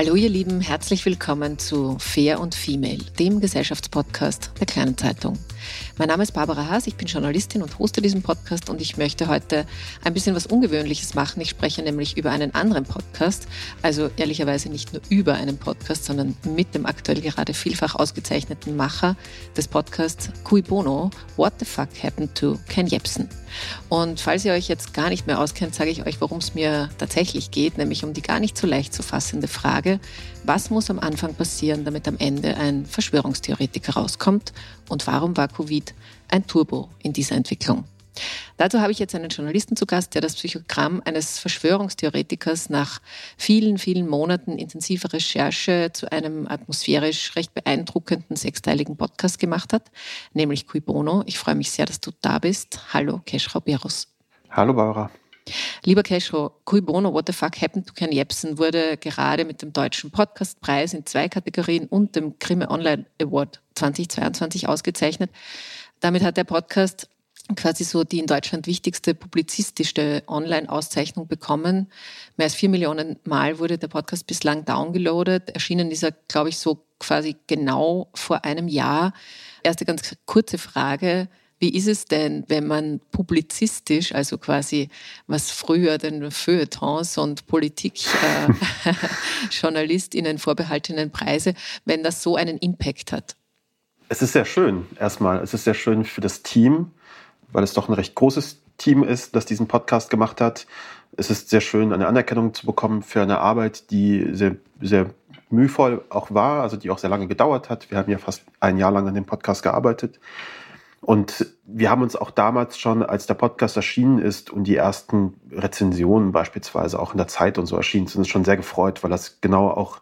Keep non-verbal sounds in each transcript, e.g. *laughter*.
Hallo ihr Lieben, herzlich willkommen zu Fair und Female, dem Gesellschaftspodcast der Kleinen Zeitung. Mein Name ist Barbara Haas, ich bin Journalistin und hoste diesen Podcast und ich möchte heute ein bisschen was Ungewöhnliches machen. Ich spreche nämlich über einen anderen Podcast, also ehrlicherweise nicht nur über einen Podcast, sondern mit dem aktuell gerade vielfach ausgezeichneten Macher des Podcasts Cui Bono, What the Fuck Happened to Ken Jebsen. Und falls ihr euch jetzt gar nicht mehr auskennt, sage ich euch, worum es mir tatsächlich geht, nämlich um die gar nicht so leicht zu fassende Frage, was muss am Anfang passieren, damit am Ende ein Verschwörungstheoretiker rauskommt und warum war Covid ein Turbo in dieser Entwicklung? Dazu habe ich jetzt einen Journalisten zu Gast, der das Psychogramm eines Verschwörungstheoretikers nach vielen, vielen Monaten intensiver Recherche zu einem atmosphärisch recht beeindruckenden sechsteiligen Podcast gemacht hat, nämlich Cui Bono. Ich freue mich sehr, dass du da bist. Hallo, Keschrau Berus. Hallo, Barbara. Lieber Keschro, Cui Bono, What the Fuck Happened to Ken Jebsen wurde gerade mit dem Deutschen Podcastpreis in zwei Kategorien und dem Grimme Online Award 2022 ausgezeichnet. Damit hat der Podcast quasi so die in Deutschland wichtigste publizistische Online-Auszeichnung bekommen. Mehr als vier Millionen Mal wurde der Podcast bislang downgeloadet. Erschienen ist er, glaube ich, so quasi genau vor einem Jahr. Erste ganz kurze Frage. Wie ist es denn, wenn man publizistisch, also quasi was früher den Feuilletons und Politikjournalistinnen äh, *laughs* vorbehaltenen Preise, wenn das so einen Impact hat? Es ist sehr schön, erstmal. Es ist sehr schön für das Team, weil es doch ein recht großes Team ist, das diesen Podcast gemacht hat. Es ist sehr schön, eine Anerkennung zu bekommen für eine Arbeit, die sehr, sehr mühevoll auch war, also die auch sehr lange gedauert hat. Wir haben ja fast ein Jahr lang an dem Podcast gearbeitet. Und wir haben uns auch damals schon, als der Podcast erschienen ist und die ersten Rezensionen beispielsweise auch in der Zeit und so erschienen sind, uns schon sehr gefreut, weil das genau auch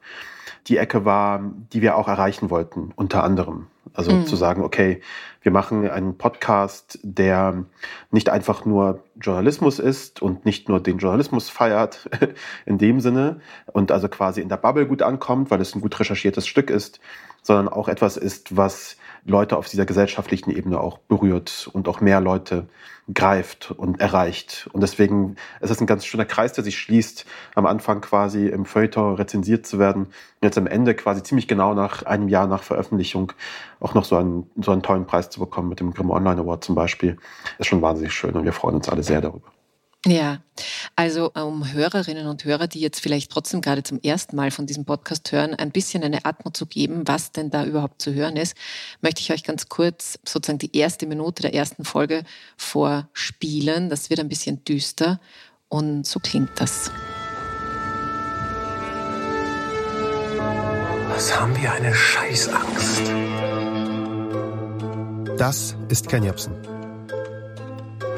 die Ecke war, die wir auch erreichen wollten, unter anderem. Also mhm. zu sagen, okay, wir machen einen Podcast, der nicht einfach nur Journalismus ist und nicht nur den Journalismus feiert *laughs* in dem Sinne und also quasi in der Bubble gut ankommt, weil es ein gut recherchiertes Stück ist, sondern auch etwas ist, was Leute auf dieser gesellschaftlichen Ebene auch berührt und auch mehr Leute greift und erreicht. Und deswegen ist es ein ganz schöner Kreis, der sich schließt, am Anfang quasi im Feuilleton rezensiert zu werden, und jetzt am Ende quasi ziemlich genau nach einem Jahr nach Veröffentlichung auch noch so einen, so einen tollen Preis zu bekommen mit dem Grimme Online Award zum Beispiel, ist schon wahnsinnig schön und wir freuen uns alle sehr darüber. Ja, also um Hörerinnen und Hörer, die jetzt vielleicht trotzdem gerade zum ersten Mal von diesem Podcast hören, ein bisschen eine Atmo zu geben, was denn da überhaupt zu hören ist, möchte ich euch ganz kurz sozusagen die erste Minute der ersten Folge vorspielen. Das wird ein bisschen düster und so klingt das. Was haben wir eine Scheißangst? Das ist Ken Jebsen.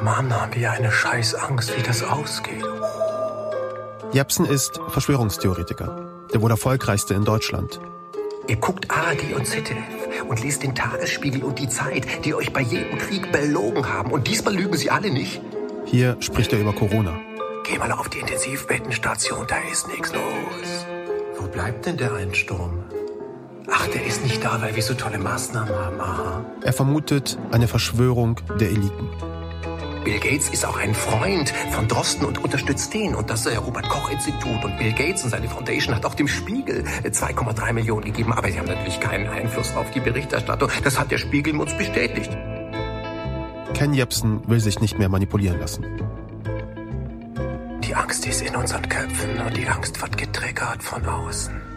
Mann, haben wir eine Scheißangst, wie das ausgeht. Jepsen ist Verschwörungstheoretiker, der wohl erfolgreichste in Deutschland. Ihr guckt ARD und ZDF und lest den Tagesspiegel und die Zeit, die euch bei jedem Krieg belogen haben. Und diesmal lügen sie alle nicht. Hier spricht er über Corona. Geh mal auf die Intensivbettenstation, da ist nichts los. Wo bleibt denn der Einsturm? Ach, der ist nicht da, weil wir so tolle Maßnahmen haben. Aha. Er vermutet eine Verschwörung der Eliten. Bill Gates ist auch ein Freund von Drosten und unterstützt den und das äh, Robert-Koch-Institut. Und Bill Gates und seine Foundation hat auch dem Spiegel äh, 2,3 Millionen gegeben. Aber sie haben natürlich keinen Einfluss auf die Berichterstattung. Das hat der Spiegel uns bestätigt. Ken Jebsen will sich nicht mehr manipulieren lassen. Die Angst ist in unseren Köpfen und die Angst wird getriggert von außen.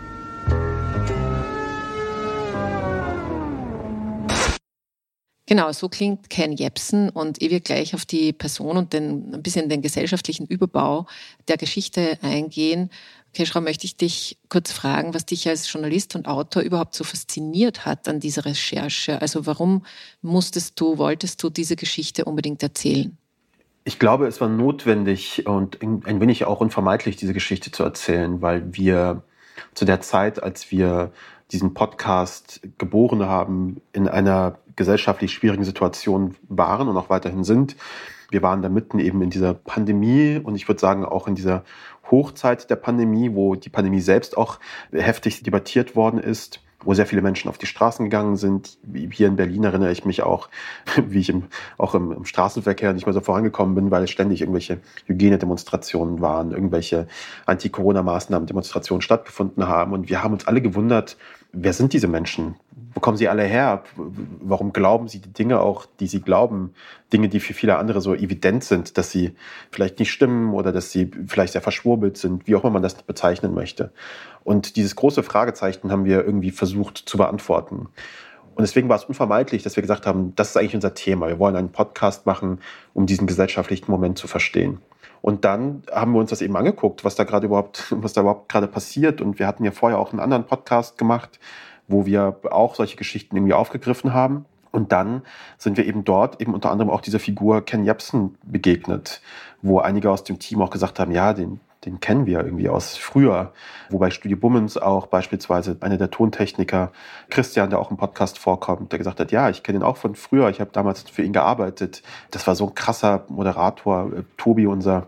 Genau, so klingt Ken Jebsen und ich will gleich auf die Person und den, ein bisschen den gesellschaftlichen Überbau der Geschichte eingehen. Keschra, möchte ich dich kurz fragen, was dich als Journalist und Autor überhaupt so fasziniert hat an dieser Recherche. Also warum musstest du, wolltest du diese Geschichte unbedingt erzählen? Ich glaube, es war notwendig und ein wenig auch unvermeidlich, diese Geschichte zu erzählen, weil wir zu der Zeit, als wir diesen Podcast geboren haben, in einer gesellschaftlich schwierigen Situation waren und auch weiterhin sind. Wir waren da mitten eben in dieser Pandemie und ich würde sagen auch in dieser Hochzeit der Pandemie, wo die Pandemie selbst auch heftig debattiert worden ist wo sehr viele Menschen auf die Straßen gegangen sind. Hier in Berlin erinnere ich mich auch, *laughs* wie ich im, auch im, im Straßenverkehr nicht mehr so vorangekommen bin, weil es ständig irgendwelche Hygienedemonstrationen waren, irgendwelche Anti-Corona-Maßnahmen-Demonstrationen stattgefunden haben. Und wir haben uns alle gewundert, wer sind diese Menschen? Wo kommen sie alle her? Warum glauben sie die Dinge auch, die sie glauben? Dinge, die für viele andere so evident sind, dass sie vielleicht nicht stimmen oder dass sie vielleicht sehr verschwurbelt sind, wie auch immer man das bezeichnen möchte. Und dieses große Fragezeichen haben wir irgendwie versucht zu beantworten. Und deswegen war es unvermeidlich, dass wir gesagt haben, das ist eigentlich unser Thema. Wir wollen einen Podcast machen, um diesen gesellschaftlichen Moment zu verstehen. Und dann haben wir uns das eben angeguckt, was da gerade überhaupt, *laughs* was da überhaupt gerade passiert. Und wir hatten ja vorher auch einen anderen Podcast gemacht, wo wir auch solche Geschichten irgendwie aufgegriffen haben. Und dann sind wir eben dort eben unter anderem auch dieser Figur Ken Jebsen begegnet, wo einige aus dem Team auch gesagt haben, ja, den, den kennen wir irgendwie aus früher. Wobei Studio Bummens auch beispielsweise einer der Tontechniker, Christian, der auch im Podcast vorkommt, der gesagt hat, ja, ich kenne ihn auch von früher, ich habe damals für ihn gearbeitet. Das war so ein krasser Moderator. Tobi, unser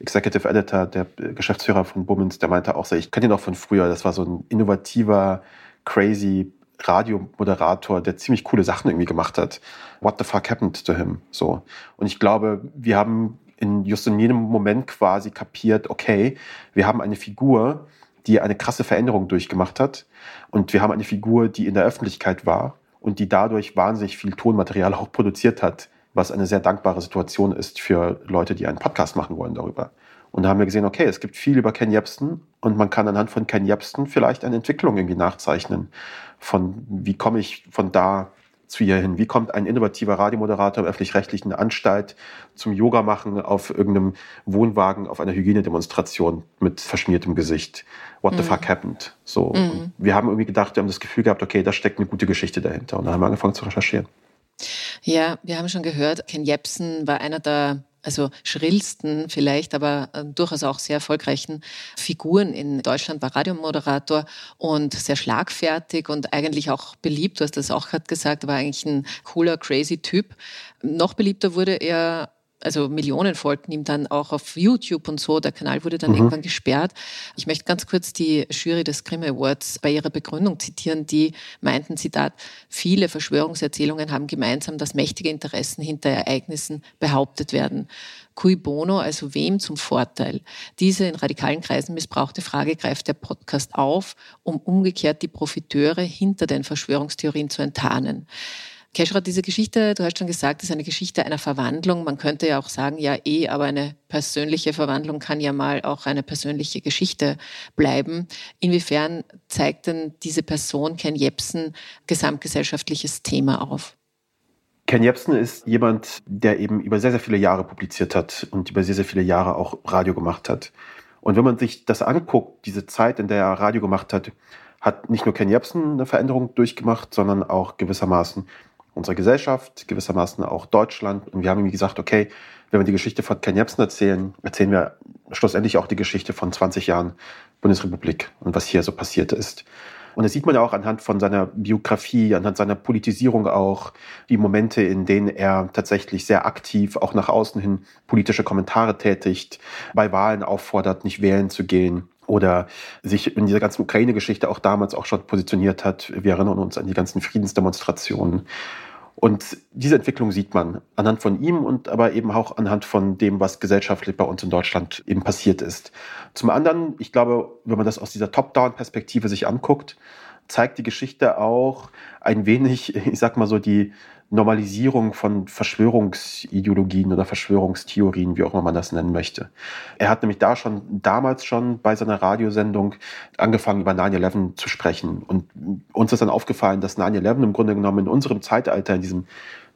Executive Editor, der Geschäftsführer von Bummens, der meinte auch so, ich kenne ihn auch von früher. Das war so ein innovativer, crazy Radiomoderator, der ziemlich coole Sachen irgendwie gemacht hat. What the fuck happened to him? So. Und ich glaube, wir haben in just in jedem Moment quasi kapiert, okay, wir haben eine Figur, die eine krasse Veränderung durchgemacht hat. Und wir haben eine Figur, die in der Öffentlichkeit war und die dadurch wahnsinnig viel Tonmaterial auch produziert hat, was eine sehr dankbare Situation ist für Leute, die einen Podcast machen wollen darüber. Und da haben wir gesehen, okay, es gibt viel über Ken Jebsen und man kann anhand von Ken Jebsen vielleicht eine Entwicklung irgendwie nachzeichnen. Von wie komme ich von da zu ihr hin? Wie kommt ein innovativer Radiomoderator im öffentlich-rechtlichen Anstalt zum Yoga machen auf irgendeinem Wohnwagen auf einer Hygienedemonstration mit verschmiertem Gesicht? What mhm. the fuck happened? So. Mhm. Wir haben irgendwie gedacht, wir haben das Gefühl gehabt, okay, da steckt eine gute Geschichte dahinter. Und dann haben wir angefangen zu recherchieren. Ja, wir haben schon gehört, Ken Jebsen war einer der also schrillsten vielleicht, aber äh, durchaus auch sehr erfolgreichen Figuren in Deutschland, war Radiomoderator und sehr schlagfertig und eigentlich auch beliebt. Du hast das auch gerade gesagt, war eigentlich ein cooler, crazy Typ. Noch beliebter wurde er also Millionen folgten ihm dann auch auf YouTube und so. Der Kanal wurde dann mhm. irgendwann gesperrt. Ich möchte ganz kurz die Jury des Grimme Awards bei ihrer Begründung zitieren. Die meinten, Zitat, viele Verschwörungserzählungen haben gemeinsam, dass mächtige Interessen hinter Ereignissen behauptet werden. Cui bono, also wem zum Vorteil? Diese in radikalen Kreisen missbrauchte Frage greift der Podcast auf, um umgekehrt die Profiteure hinter den Verschwörungstheorien zu enttarnen. Keschra, diese Geschichte, du hast schon gesagt, ist eine Geschichte einer Verwandlung. Man könnte ja auch sagen, ja eh, aber eine persönliche Verwandlung kann ja mal auch eine persönliche Geschichte bleiben. Inwiefern zeigt denn diese Person, Ken Jebsen, gesamtgesellschaftliches Thema auf? Ken Jebsen ist jemand, der eben über sehr, sehr viele Jahre publiziert hat und über sehr, sehr viele Jahre auch Radio gemacht hat. Und wenn man sich das anguckt, diese Zeit, in der er Radio gemacht hat, hat nicht nur Ken Jebsen eine Veränderung durchgemacht, sondern auch gewissermaßen unsere Gesellschaft, gewissermaßen auch Deutschland. Und wir haben ihm gesagt, okay, wenn wir die Geschichte von Ken Jebsen erzählen, erzählen wir schlussendlich auch die Geschichte von 20 Jahren Bundesrepublik und was hier so passiert ist. Und das sieht man ja auch anhand von seiner Biografie, anhand seiner Politisierung auch, die Momente, in denen er tatsächlich sehr aktiv auch nach außen hin politische Kommentare tätigt, bei Wahlen auffordert, nicht wählen zu gehen oder sich in dieser ganzen Ukraine-Geschichte auch damals auch schon positioniert hat. Wir erinnern uns an die ganzen Friedensdemonstrationen. Und diese Entwicklung sieht man anhand von ihm und aber eben auch anhand von dem, was gesellschaftlich bei uns in Deutschland eben passiert ist. Zum anderen, ich glaube, wenn man das aus dieser Top-Down-Perspektive sich anguckt, zeigt die Geschichte auch ein wenig, *laughs* ich sag mal so, die Normalisierung von Verschwörungsideologien oder Verschwörungstheorien, wie auch immer man das nennen möchte. Er hat nämlich da schon damals schon bei seiner Radiosendung angefangen, über 9-11 zu sprechen. Und uns ist dann aufgefallen, dass 9-11 im Grunde genommen in unserem Zeitalter, in diesem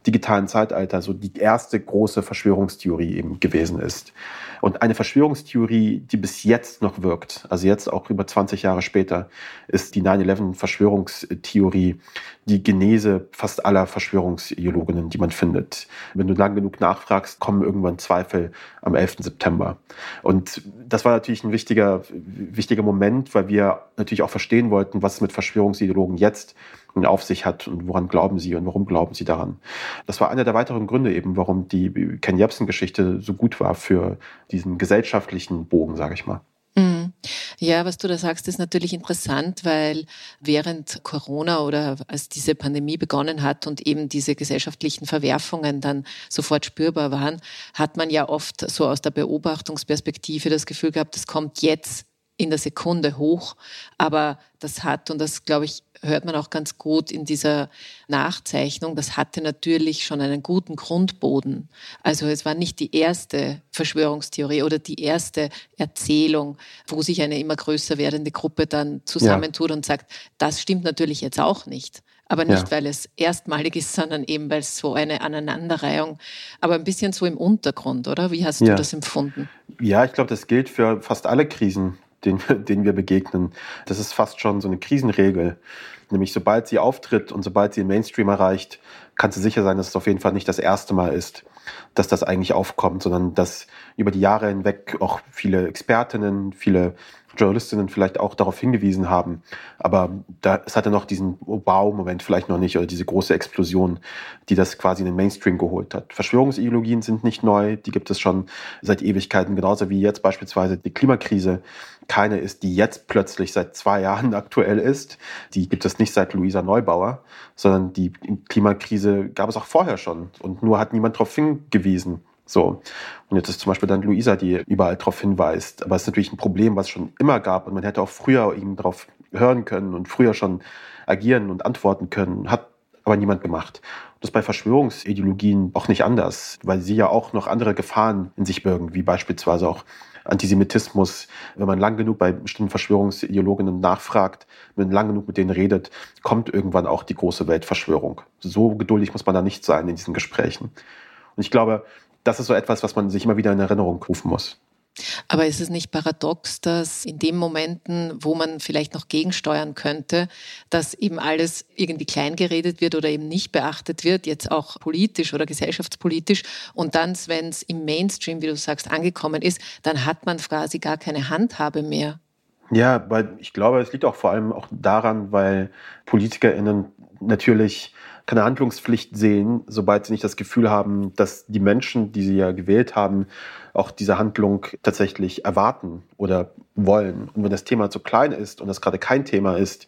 digitalen Zeitalter, so die erste große Verschwörungstheorie eben gewesen ist. Und eine Verschwörungstheorie, die bis jetzt noch wirkt, also jetzt auch über 20 Jahre später, ist die 9-11-Verschwörungstheorie die Genese fast aller Verschwörungsideologinnen, die man findet. Wenn du lang genug nachfragst, kommen irgendwann Zweifel am 11. September. Und das war natürlich ein wichtiger, wichtiger Moment, weil wir natürlich auch verstehen wollten, was mit Verschwörungsideologen jetzt auf sich hat und woran glauben sie und warum glauben sie daran. Das war einer der weiteren Gründe eben, warum die Ken Jebsen-Geschichte so gut war für diesen gesellschaftlichen Bogen, sage ich mal. Mhm. Ja, was du da sagst, ist natürlich interessant, weil während Corona oder als diese Pandemie begonnen hat und eben diese gesellschaftlichen Verwerfungen dann sofort spürbar waren, hat man ja oft so aus der Beobachtungsperspektive das Gefühl gehabt, das kommt jetzt in der Sekunde hoch, aber das hat, und das glaube ich, hört man auch ganz gut in dieser Nachzeichnung, das hatte natürlich schon einen guten Grundboden. Also es war nicht die erste Verschwörungstheorie oder die erste Erzählung, wo sich eine immer größer werdende Gruppe dann zusammentut ja. und sagt, das stimmt natürlich jetzt auch nicht. Aber nicht, ja. weil es erstmalig ist, *laughs* sondern eben, weil es so eine Aneinanderreihung, aber ein bisschen so im Untergrund, oder? Wie hast ja. du das empfunden? Ja, ich glaube, das gilt für fast alle Krisen, denen, *laughs* denen wir begegnen. Das ist fast schon so eine Krisenregel. Nämlich sobald sie auftritt und sobald sie den Mainstream erreicht, kannst du sicher sein, dass es auf jeden Fall nicht das erste Mal ist, dass das eigentlich aufkommt, sondern dass über die Jahre hinweg auch viele Expertinnen, viele Journalistinnen vielleicht auch darauf hingewiesen haben. Aber da, es hatte noch diesen Wow-Moment vielleicht noch nicht oder diese große Explosion, die das quasi in den Mainstream geholt hat. Verschwörungsideologien sind nicht neu, die gibt es schon seit Ewigkeiten, genauso wie jetzt beispielsweise die Klimakrise keine ist, die jetzt plötzlich seit zwei Jahren *laughs* aktuell ist. Die gibt es nicht seit Luisa Neubauer, sondern die Klimakrise gab es auch vorher schon und nur hat niemand darauf hingewiesen. So. Und jetzt ist zum Beispiel dann Luisa, die überall darauf hinweist. Aber es ist natürlich ein Problem, was es schon immer gab. Und man hätte auch früher eben darauf hören können und früher schon agieren und antworten können. Hat aber niemand gemacht. Das ist bei Verschwörungsideologien auch nicht anders, weil sie ja auch noch andere Gefahren in sich birgen, wie beispielsweise auch Antisemitismus. Wenn man lang genug bei bestimmten Verschwörungsideologinnen nachfragt, wenn man lang genug mit denen redet, kommt irgendwann auch die große Weltverschwörung. So geduldig muss man da nicht sein in diesen Gesprächen. Und ich glaube, das ist so etwas, was man sich immer wieder in Erinnerung rufen muss. Aber ist es nicht paradox, dass in den Momenten, wo man vielleicht noch gegensteuern könnte, dass eben alles irgendwie klein geredet wird oder eben nicht beachtet wird, jetzt auch politisch oder gesellschaftspolitisch, und dann, wenn es im Mainstream, wie du sagst, angekommen ist, dann hat man quasi gar keine Handhabe mehr. Ja, weil ich glaube, es liegt auch vor allem auch daran, weil PolitikerInnen natürlich keine Handlungspflicht sehen, sobald sie nicht das Gefühl haben, dass die Menschen, die sie ja gewählt haben, auch diese Handlung tatsächlich erwarten oder wollen. Und wenn das Thema zu klein ist und das gerade kein Thema ist,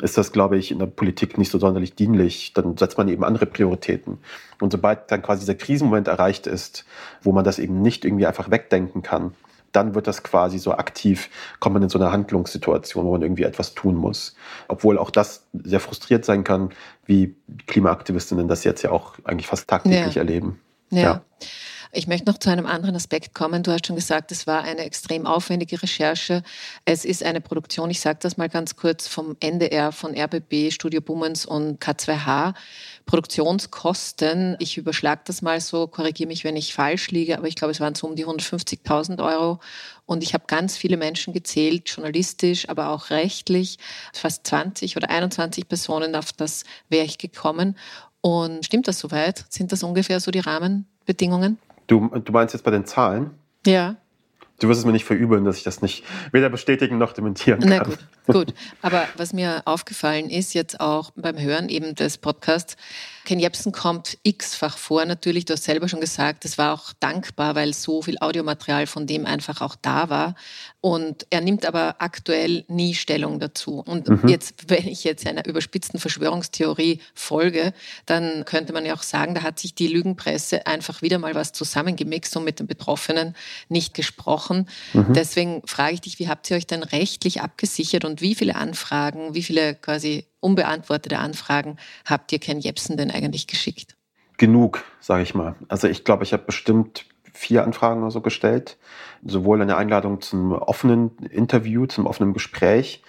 ist das, glaube ich, in der Politik nicht so sonderlich dienlich. Dann setzt man eben andere Prioritäten. Und sobald dann quasi dieser Krisenmoment erreicht ist, wo man das eben nicht irgendwie einfach wegdenken kann, dann wird das quasi so aktiv, kommt man in so eine Handlungssituation, wo man irgendwie etwas tun muss. Obwohl auch das sehr frustriert sein kann, wie Klimaaktivistinnen das jetzt ja auch eigentlich fast tagtäglich ja. erleben. ja. ja. Ich möchte noch zu einem anderen Aspekt kommen. Du hast schon gesagt, es war eine extrem aufwendige Recherche. Es ist eine Produktion, ich sage das mal ganz kurz, vom NDR, von RBB, Studio Bummens und K2H. Produktionskosten, ich überschlage das mal so, korrigiere mich, wenn ich falsch liege, aber ich glaube, es waren so um die 150.000 Euro. Und ich habe ganz viele Menschen gezählt, journalistisch, aber auch rechtlich. Fast 20 oder 21 Personen, auf das wäre ich gekommen. Und stimmt das soweit? Sind das ungefähr so die Rahmenbedingungen? Du, du meinst jetzt bei den Zahlen? Ja. Du wirst es mir nicht verübeln, dass ich das nicht weder bestätigen noch dementieren kann. Na gut. Gut, aber was mir aufgefallen ist, jetzt auch beim Hören eben des Podcasts, Ken Jebsen kommt x-fach vor. Natürlich, du hast selber schon gesagt, es war auch dankbar, weil so viel Audiomaterial von dem einfach auch da war. Und er nimmt aber aktuell nie Stellung dazu. Und mhm. jetzt, wenn ich jetzt einer überspitzten Verschwörungstheorie folge, dann könnte man ja auch sagen, da hat sich die Lügenpresse einfach wieder mal was zusammengemixt und mit den Betroffenen nicht gesprochen. Mhm. Deswegen frage ich dich, wie habt ihr euch denn rechtlich abgesichert und wie viele Anfragen, wie viele quasi unbeantwortete Anfragen habt ihr Ken Jebsen denn eigentlich geschickt? Genug, sage ich mal. Also ich glaube, ich habe bestimmt vier Anfragen oder so gestellt. Sowohl eine Einladung zum offenen Interview, zum offenen Gespräch,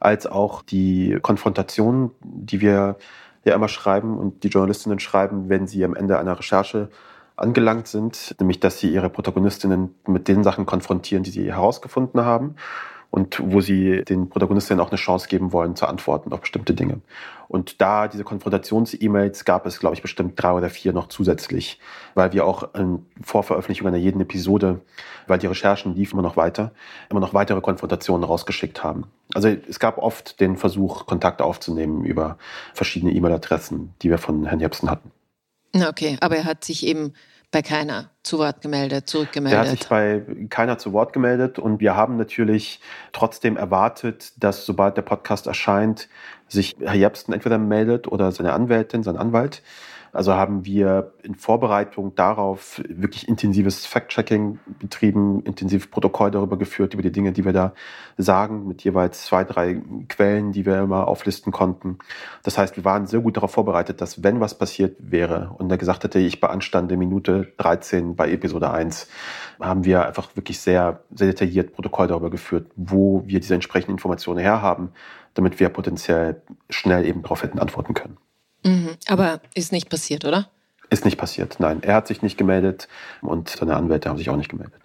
als auch die Konfrontation, die wir ja immer schreiben und die Journalistinnen schreiben, wenn sie am Ende einer Recherche angelangt sind, nämlich dass sie ihre Protagonistinnen mit den Sachen konfrontieren, die sie herausgefunden haben und wo sie den Protagonistinnen auch eine Chance geben wollen zu antworten auf bestimmte Dinge. Und da diese Konfrontations-E-Mails gab es, glaube ich, bestimmt drei oder vier noch zusätzlich, weil wir auch in Vorveröffentlichung einer jeden Episode, weil die Recherchen liefen immer noch weiter, immer noch weitere Konfrontationen rausgeschickt haben. Also es gab oft den Versuch, Kontakt aufzunehmen über verschiedene E-Mail-Adressen, die wir von Herrn Jepsen hatten. Okay, aber er hat sich eben bei keiner zu Wort gemeldet, zurückgemeldet. Er hat sich bei keiner zu Wort gemeldet und wir haben natürlich trotzdem erwartet, dass sobald der Podcast erscheint, sich Herr Jepsen entweder meldet oder seine Anwältin, sein Anwalt. Also haben wir in Vorbereitung darauf wirklich intensives Fact-Checking betrieben, intensiv Protokoll darüber geführt, über die Dinge, die wir da sagen, mit jeweils zwei, drei Quellen, die wir immer auflisten konnten. Das heißt, wir waren sehr gut darauf vorbereitet, dass wenn was passiert wäre und er gesagt hätte, ich beanstande Minute 13 bei Episode 1, haben wir einfach wirklich sehr, sehr detailliert Protokoll darüber geführt, wo wir diese entsprechenden Informationen herhaben, damit wir potenziell schnell eben darauf hätten antworten können. Mhm, aber ist nicht passiert, oder? Ist nicht passiert, nein. Er hat sich nicht gemeldet und seine Anwälte haben sich auch nicht gemeldet.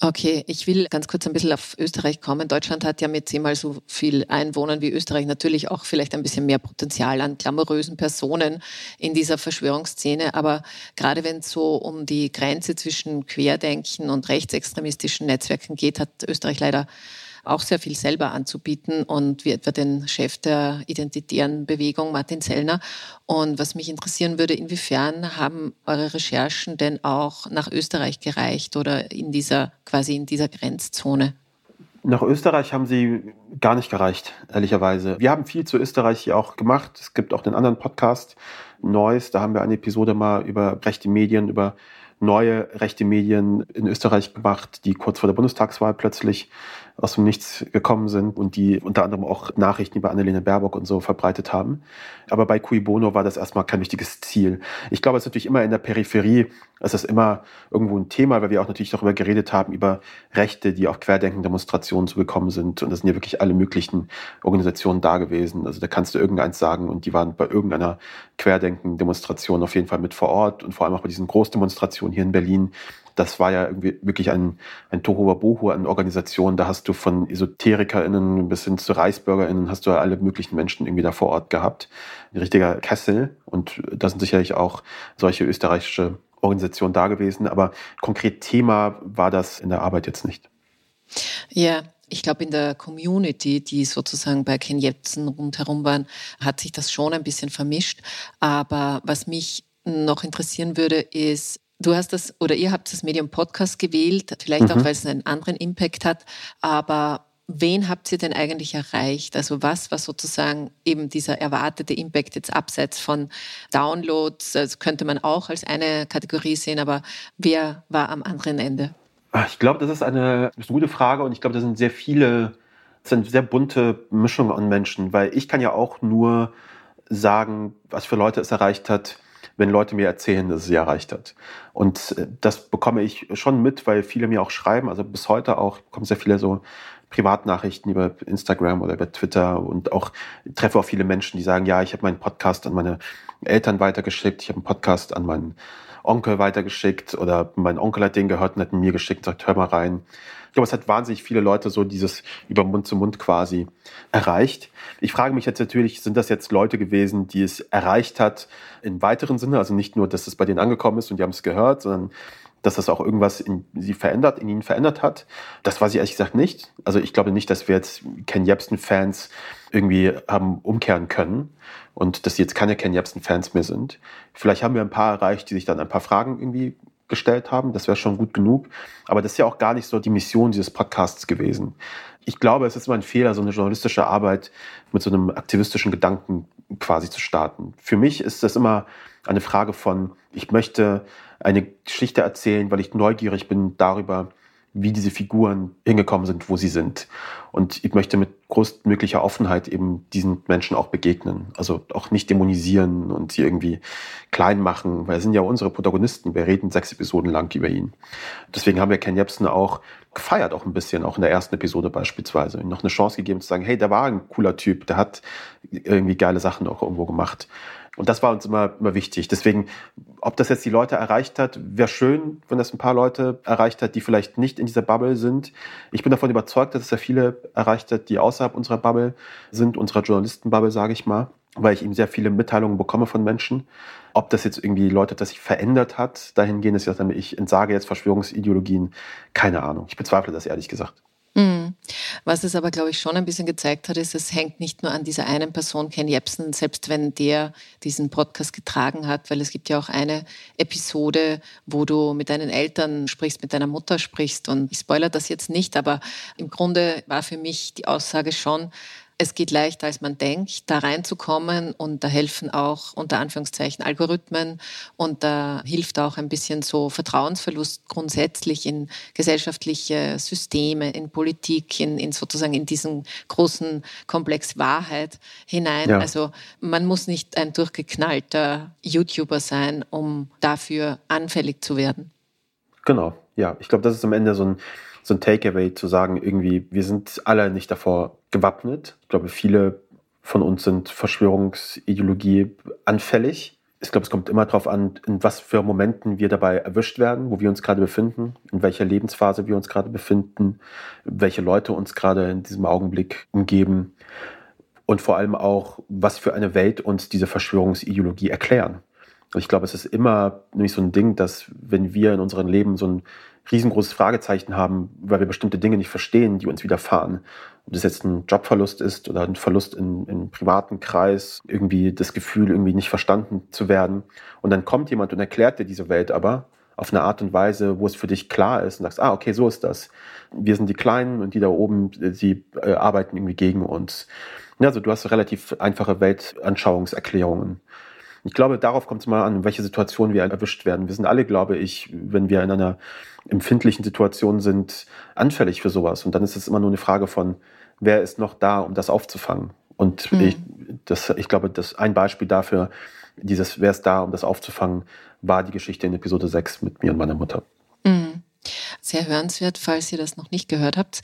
Okay, ich will ganz kurz ein bisschen auf Österreich kommen. Deutschland hat ja mit zehnmal so viel Einwohnern wie Österreich natürlich auch vielleicht ein bisschen mehr Potenzial an glamourösen Personen in dieser Verschwörungsszene. Aber gerade wenn es so um die Grenze zwischen Querdenken und rechtsextremistischen Netzwerken geht, hat Österreich leider auch sehr viel selber anzubieten und wie etwa den Chef der identitären Bewegung, Martin Zellner. Und was mich interessieren würde, inwiefern haben eure Recherchen denn auch nach Österreich gereicht oder in dieser, quasi in dieser Grenzzone? Nach Österreich haben sie gar nicht gereicht, ehrlicherweise. Wir haben viel zu Österreich hier auch gemacht. Es gibt auch den anderen Podcast Neues. Da haben wir eine Episode mal über rechte Medien, über neue rechte Medien in Österreich gemacht, die kurz vor der Bundestagswahl plötzlich aus dem Nichts gekommen sind und die unter anderem auch Nachrichten über Annalena Baerbock und so verbreitet haben. Aber bei Cui Bono war das erstmal kein wichtiges Ziel. Ich glaube, es ist natürlich immer in der Peripherie, es ist immer irgendwo ein Thema, weil wir auch natürlich darüber geredet haben, über Rechte, die auf Querdenken-Demonstrationen zugekommen sind. Und das sind ja wirklich alle möglichen Organisationen da gewesen. Also da kannst du irgendeins sagen und die waren bei irgendeiner Querdenken-Demonstration auf jeden Fall mit vor Ort und vor allem auch bei diesen Großdemonstrationen hier in Berlin das war ja irgendwie wirklich ein, ein Tohuwabohu an Organisationen. Da hast du von EsoterikerInnen bis hin zu ReisbürgerInnen hast du alle möglichen Menschen irgendwie da vor Ort gehabt. Ein richtiger Kessel. Und da sind sicherlich auch solche österreichische Organisationen da gewesen. Aber konkret Thema war das in der Arbeit jetzt nicht. Ja, ich glaube, in der Community, die sozusagen bei Ken Jebsen rundherum waren, hat sich das schon ein bisschen vermischt. Aber was mich noch interessieren würde, ist, Du hast das oder ihr habt das Medium Podcast gewählt, vielleicht mhm. auch, weil es einen anderen Impact hat. Aber wen habt ihr denn eigentlich erreicht? Also was war sozusagen eben dieser erwartete Impact jetzt abseits von Downloads? Das könnte man auch als eine Kategorie sehen, aber wer war am anderen Ende? Ah, ich glaube, das ist eine, das ist eine gute Frage und ich glaube, das sind sehr viele, das sind sehr bunte Mischungen an Menschen, weil ich kann ja auch nur sagen, was für Leute es erreicht hat, wenn Leute mir erzählen, dass es sie erreicht hat. Und äh, das bekomme ich schon mit, weil viele mir auch schreiben, also bis heute auch, bekomme sehr viele so Privatnachrichten über Instagram oder über Twitter und auch treffe auch viele Menschen, die sagen, ja, ich habe meinen Podcast an meine Eltern weitergeschickt, ich habe einen Podcast an meinen Onkel weitergeschickt oder mein Onkel hat den gehört und hat mir geschickt und sagt, hör mal rein. Ich glaube, es hat wahnsinnig viele Leute so dieses über Mund zu Mund quasi erreicht. Ich frage mich jetzt natürlich, sind das jetzt Leute gewesen, die es erreicht hat im weiteren Sinne? Also nicht nur, dass es bei denen angekommen ist und die haben es gehört, sondern dass das auch irgendwas in sie verändert, in ihnen verändert hat. Das weiß ich ehrlich gesagt nicht. Also ich glaube nicht, dass wir jetzt Ken Jebsen-Fans irgendwie haben umkehren können und dass sie jetzt keine Ken Jebsen-Fans mehr sind. Vielleicht haben wir ein paar erreicht, die sich dann ein paar Fragen irgendwie gestellt haben. Das wäre schon gut genug. Aber das ist ja auch gar nicht so die Mission dieses Podcasts gewesen. Ich glaube, es ist immer ein Fehler, so eine journalistische Arbeit mit so einem aktivistischen Gedanken quasi zu starten. Für mich ist das immer eine Frage von, ich möchte eine Geschichte erzählen, weil ich neugierig bin darüber, wie diese Figuren hingekommen sind, wo sie sind. Und ich möchte mit größtmöglicher Offenheit eben diesen Menschen auch begegnen. Also auch nicht dämonisieren und sie irgendwie klein machen, weil es sind ja unsere Protagonisten. Wir reden sechs Episoden lang über ihn. Deswegen haben wir Ken Jebsen auch gefeiert, auch ein bisschen, auch in der ersten Episode beispielsweise. Ihm noch eine Chance gegeben zu sagen, hey, der war ein cooler Typ, der hat irgendwie geile Sachen auch irgendwo gemacht. Und das war uns immer, immer wichtig. Deswegen, ob das jetzt die Leute erreicht hat, wäre schön, wenn das ein paar Leute erreicht hat, die vielleicht nicht in dieser Bubble sind. Ich bin davon überzeugt, dass es ja viele erreicht hat, die außerhalb unserer Bubble sind, unserer Journalistenbubble, sage ich mal, weil ich eben sehr viele Mitteilungen bekomme von Menschen. Ob das jetzt irgendwie Leute, das sich verändert hat, dahingehend ist ja, ich entsage jetzt Verschwörungsideologien, keine Ahnung. Ich bezweifle das ehrlich gesagt. Mhm. Was es aber, glaube ich, schon ein bisschen gezeigt hat, ist, es hängt nicht nur an dieser einen Person, Ken Jebsen, selbst wenn der diesen Podcast getragen hat, weil es gibt ja auch eine Episode, wo du mit deinen Eltern sprichst, mit deiner Mutter sprichst und ich spoilere das jetzt nicht, aber im Grunde war für mich die Aussage schon, es geht leichter, als man denkt, da reinzukommen und da helfen auch unter Anführungszeichen Algorithmen und da hilft auch ein bisschen so Vertrauensverlust grundsätzlich in gesellschaftliche Systeme, in Politik, in, in sozusagen in diesen großen Komplex Wahrheit hinein. Ja. Also man muss nicht ein durchgeknallter YouTuber sein, um dafür anfällig zu werden. Genau, ja. Ich glaube, das ist am Ende so ein so ein Takeaway zu sagen, irgendwie, wir sind alle nicht davor gewappnet. Ich glaube, viele von uns sind Verschwörungsideologie anfällig. Ich glaube, es kommt immer darauf an, in was für Momenten wir dabei erwischt werden, wo wir uns gerade befinden, in welcher Lebensphase wir uns gerade befinden, welche Leute uns gerade in diesem Augenblick umgeben und vor allem auch, was für eine Welt uns diese Verschwörungsideologie erklären. Ich glaube, es ist immer nämlich so ein Ding, dass wenn wir in unserem Leben so ein riesengroßes Fragezeichen haben, weil wir bestimmte Dinge nicht verstehen, die uns widerfahren. Ob das jetzt ein Jobverlust ist oder ein Verlust in, im privaten Kreis, irgendwie das Gefühl, irgendwie nicht verstanden zu werden. Und dann kommt jemand und erklärt dir diese Welt aber auf eine Art und Weise, wo es für dich klar ist und sagst, ah, okay, so ist das. Wir sind die Kleinen und die da oben, die äh, arbeiten irgendwie gegen uns. Ja, also du hast relativ einfache Weltanschauungserklärungen. Ich glaube, darauf kommt es mal an, in welche Situation wir erwischt werden. Wir sind alle, glaube ich, wenn wir in einer empfindlichen Situation sind, anfällig für sowas. Und dann ist es immer nur eine Frage von, wer ist noch da, um das aufzufangen? Und mhm. ich, das, ich glaube, das ein Beispiel dafür, dieses Wer ist da, um das aufzufangen, war die Geschichte in Episode 6 mit mir und meiner Mutter. Mhm. Sehr hörenswert, falls ihr das noch nicht gehört habt.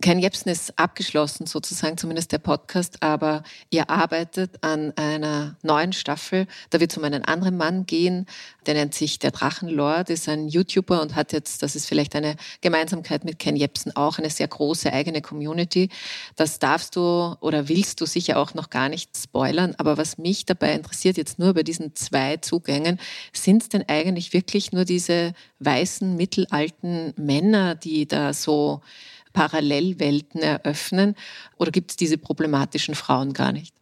Ken Jebsen ist abgeschlossen, sozusagen, zumindest der Podcast, aber ihr arbeitet an einer neuen Staffel. Da wird es um einen anderen Mann gehen, der nennt sich der Drachenlord, ist ein YouTuber und hat jetzt, das ist vielleicht eine Gemeinsamkeit mit Ken Jebsen auch, eine sehr große eigene Community. Das darfst du oder willst du sicher auch noch gar nicht spoilern, aber was mich dabei interessiert, jetzt nur bei diesen zwei Zugängen, sind es denn eigentlich wirklich nur diese weißen, mittelalten Männer, die da so Parallelwelten eröffnen? Oder gibt es diese problematischen Frauen gar nicht?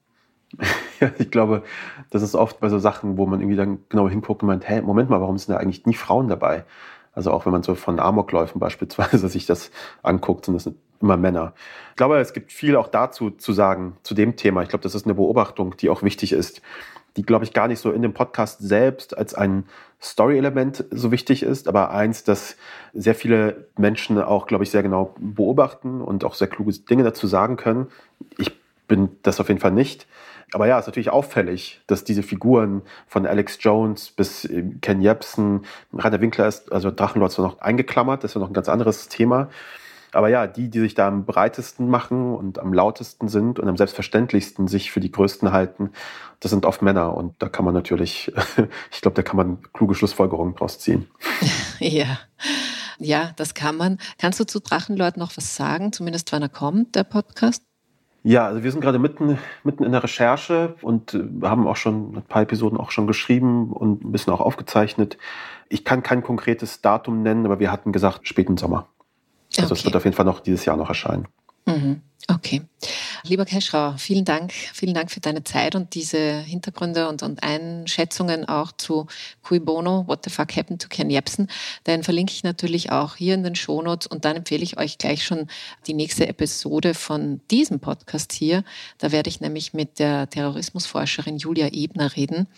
*laughs* Ja, ich glaube, das ist oft bei so Sachen, wo man irgendwie dann genau hinguckt und meint, hey, Moment mal, warum sind da eigentlich nie Frauen dabei? Also auch wenn man so von Amokläufen beispielsweise *laughs* sich das anguckt, sind das immer Männer. Ich glaube, es gibt viel auch dazu zu sagen, zu dem Thema. Ich glaube, das ist eine Beobachtung, die auch wichtig ist die, glaube ich, gar nicht so in dem Podcast selbst als ein Story-Element so wichtig ist, aber eins, das sehr viele Menschen auch, glaube ich, sehr genau beobachten und auch sehr kluge Dinge dazu sagen können. Ich bin das auf jeden Fall nicht. Aber ja, es ist natürlich auffällig, dass diese Figuren von Alex Jones bis Ken Jebsen, Rainer Winkler ist, also Drachenlord zwar noch eingeklammert, das ist ja noch ein ganz anderes Thema. Aber ja, die, die sich da am breitesten machen und am lautesten sind und am selbstverständlichsten sich für die Größten halten, das sind oft Männer. Und da kann man natürlich, *laughs* ich glaube, da kann man kluge Schlussfolgerungen draus ziehen. *laughs* ja. Ja, das kann man. Kannst du zu Drachenlord noch was sagen, zumindest wann er kommt, der Podcast? Ja, also wir sind gerade mitten, mitten in der Recherche und äh, haben auch schon ein paar Episoden auch schon geschrieben und ein bisschen auch aufgezeichnet. Ich kann kein konkretes Datum nennen, aber wir hatten gesagt, späten Sommer. Also es Okay. wird auf jeden Fall noch dieses Jahr noch erscheinen. Mhm. Okay. Lieber Keschrau, vielen Dank. Vielen Dank für deine Zeit und diese Hintergründe und, und Einschätzungen auch zu Cui Bono, What the Fuck Happened to Ken Jebsen. Den verlinke ich natürlich auch hier in den Shownotes und dann empfehle ich euch gleich schon die nächste Episode von diesem Podcast hier. Da werde ich nämlich mit der Terrorismusforscherin Julia Ebner reden.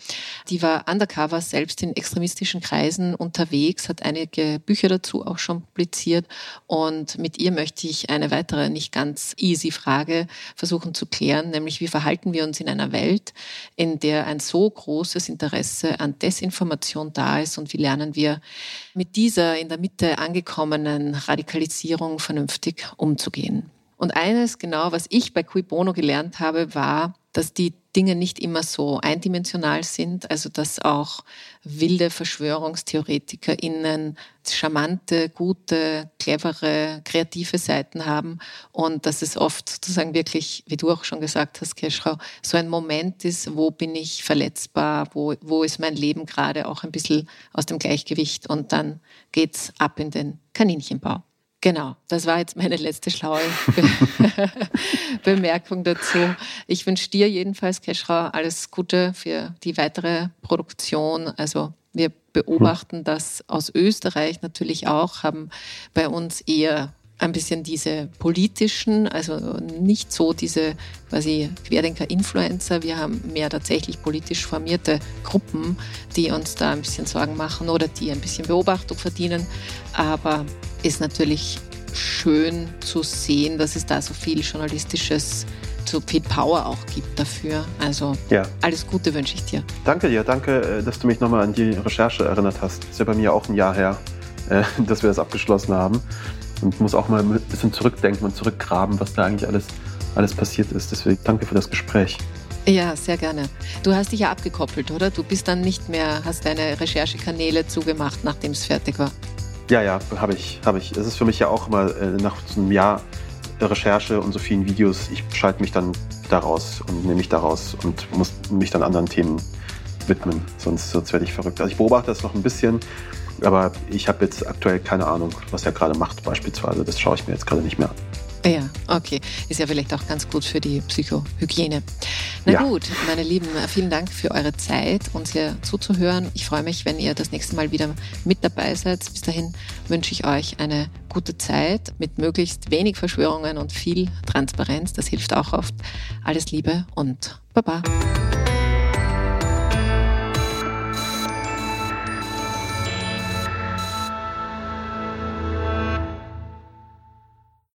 Die war undercover selbst in extremistischen Kreisen unterwegs, hat einige Bücher dazu auch schon publiziert und mit ihr möchte ich eine weitere nicht ganz easy Frage versuchen zu klären, nämlich wie verhalten wir uns in einer Welt, in der ein so großes Interesse an Desinformation da ist und wie lernen wir mit dieser in der Mitte angekommenen Radikalisierung vernünftig umzugehen. Und eines genau, was ich bei Cui Bono gelernt habe, war, dass die Dinge nicht immer so eindimensional sind, also dass auch wilde VerschwörungstheoretikerInnen charmante, gute, clevere, kreative Seiten haben und dass es oft sozusagen wirklich, wie du auch schon gesagt hast, Keschrau, so ein Moment ist, wo bin ich verletzbar, wo, wo ist mein Leben gerade auch ein bisschen aus dem Gleichgewicht und dann geht's ab in den Kaninchenbau. Genau, das war jetzt meine letzte schlaue Be *laughs* Bemerkung dazu. Ich wünsche dir jedenfalls, Keschrau, alles Gute für die weitere Produktion. Also wir beobachten das aus Österreich natürlich auch, haben bei uns eher ein bisschen diese politischen, also nicht so diese quasi Querdenker-Influencer. Wir haben mehr tatsächlich politisch formierte Gruppen, die uns da ein bisschen Sorgen machen oder die ein bisschen Beobachtung verdienen. Aber ist natürlich schön zu sehen, dass es da so viel journalistisches, so viel Power auch gibt dafür. Also Ja. alles Gute wünsche ich dir. Danke dir, danke, äh, dass du mich nochmal an die Recherche erinnert hast. Ist ja bei mir auch ein Jahr her, *laughs* äh, dass wir das abgeschlossen haben. Und muss auch mal ein bisschen zurückdenken und zurückgraben, was da eigentlich alles, alles passiert ist. Deswegen danke für das Gespräch. Ja, sehr gerne. Du hast dich ja abgekoppelt, oder? Du bist dann nicht mehr, hast deine Recherchekanäle zugemacht, nachdem es fertig war. Ja, ja, habe ich, habe ich. Es ist für mich ja auch immer äh, nach so einem Jahr Recherche und so vielen Videos, ich schalte mich dann da raus und nehme mich da raus und muss mich dann anderen Themen widmen, sonst, sonst werde ich verrückt. Also ich beobachte das noch ein bisschen, aber ich habe jetzt aktuell keine Ahnung, was er gerade macht beispielsweise. Das schaue ich mir jetzt gerade nicht mehr an. Ja, okay. Ist ja vielleicht auch ganz gut für die Psychohygiene. Na Ja. gut, meine Lieben, vielen Dank für eure Zeit, uns hier zuzuhören. Ich freue mich, wenn ihr das nächste Mal wieder mit dabei seid. Bis dahin wünsche ich euch eine gute Zeit mit möglichst wenig Verschwörungen und viel Transparenz. Das hilft auch oft. Alles Liebe und Baba.